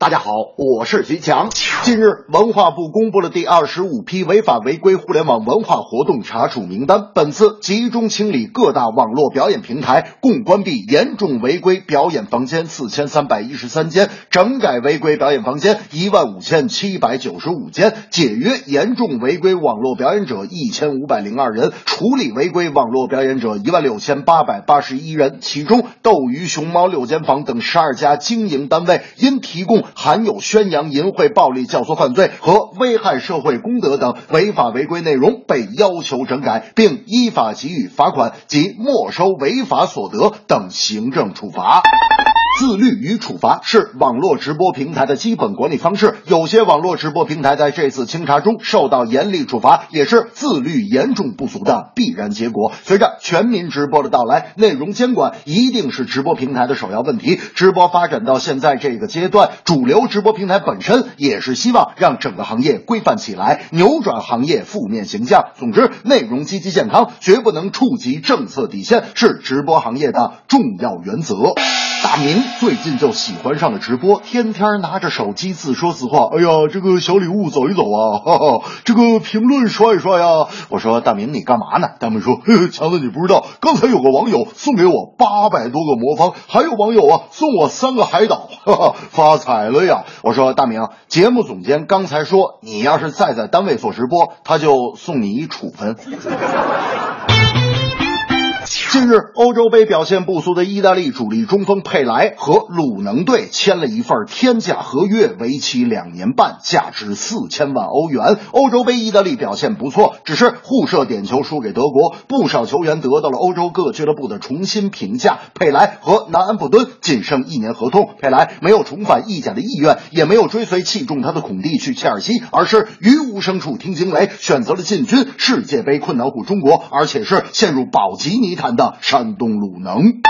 大家好，我是徐强。近日，文化部公布了第二十五批违法违规互联网文化活动查处名单。本次集中清理各大网络表演平台，共关闭严重违规表演房间四千三百一十三间，整改违规表演房间一万五千七百九十五间，解约严重违规网络表演者一千五百零二人，处理违规网络表演者一万六千八百八十一人。其中，斗鱼、熊猫六间房等十二家经营单位因提供含有宣扬淫秽、暴力教唆犯罪和危害社会公德等违法违规内容，被要求整改，并依法给予罚款及没收违法所得等行政处罚。自律与处罚是网络直播平台的基本管理方式。有些网络直播平台在这次清查中受到严厉处罚，也是自律严重不足的必然结果。随着全民直播的到来，内容监管一定是直播平台的首要问题。直播发展到现在这个阶段，主流直播平台本身也是希望让整个行业规范起来，扭转行业负面形象。总之，内容积极健康，绝不能触及政策底线，是直播行业的重要原则。大明最近就喜欢上了直播，天天拿着手机自说自话。哎呀，这个小礼物走一走啊，哈哈，这个评论刷一刷呀。我说大明你干嘛呢？大明说，强子你不知道，刚才有个网友送给我八百多个魔方，还有网友啊送我三个海岛，哈哈，发财了呀。我说大明，节目总监刚才说你要是再在单位做直播，他就送你一处分。近日，欧洲杯表现不俗的意大利主力中锋佩莱和鲁能队签了一份天价合约，为期两年半，价值四千万欧元。欧洲杯意大利表现不错，只是互射点球输给德国，不少球员得到了欧洲各俱乐部的重新评价。佩莱和南安普敦仅剩一年合同，佩莱没有重返意甲的意愿，也没有追随器重他的孔蒂去切尔西，而是于无声处听惊雷，选择了进军世界杯困难户中国，而且是陷入保级泥潭的山东鲁能。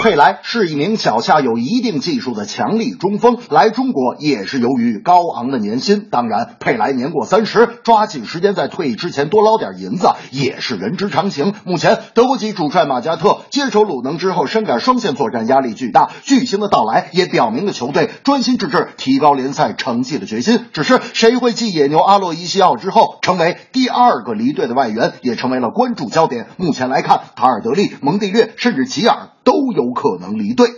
佩莱是一名脚下有一定技术的强力中锋，来中国也是由于高昂的年薪。当然，佩莱年过三十，抓紧时间在退役之前多捞点银子也是人之常情。目前，德国籍主帅马加特接手鲁能之后，深感双线作战压力巨大，巨星的到来也表明了球队专心致志提高联赛成绩的决心。只是谁会继野牛阿洛伊西奥之后成为第二个离队的外援，也成为了关注焦点。目前来看，塔尔德利、蒙蒂略甚至吉尔都有可能离队。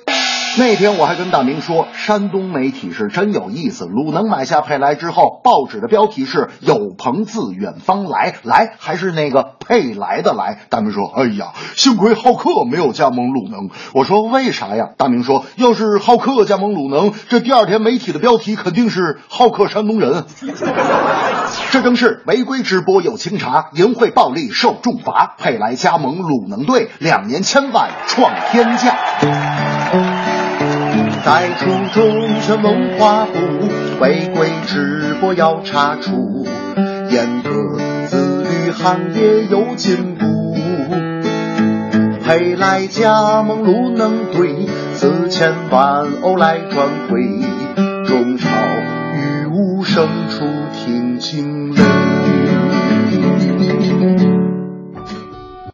那天我还跟大明说，山东媒体是真有意思。鲁能买下佩莱之后，报纸的标题是“有朋自远方来”，来还是那个佩莱的来。大明说：“哎呀，幸亏浩克没有加盟鲁能。”我说：“为啥呀？”大明说：“要是浩克加盟鲁能，这第二天媒体的标题肯定是‘浩克山东人’。”这正是违规直播有清查，淫秽暴力受重罚。佩莱加盟鲁能队，两年千万创天价。在初中全文化部违规直播要查处，严格自律行业有进步。佩莱加盟鲁能队，四千万欧来赚回，中超语无声处听惊雷。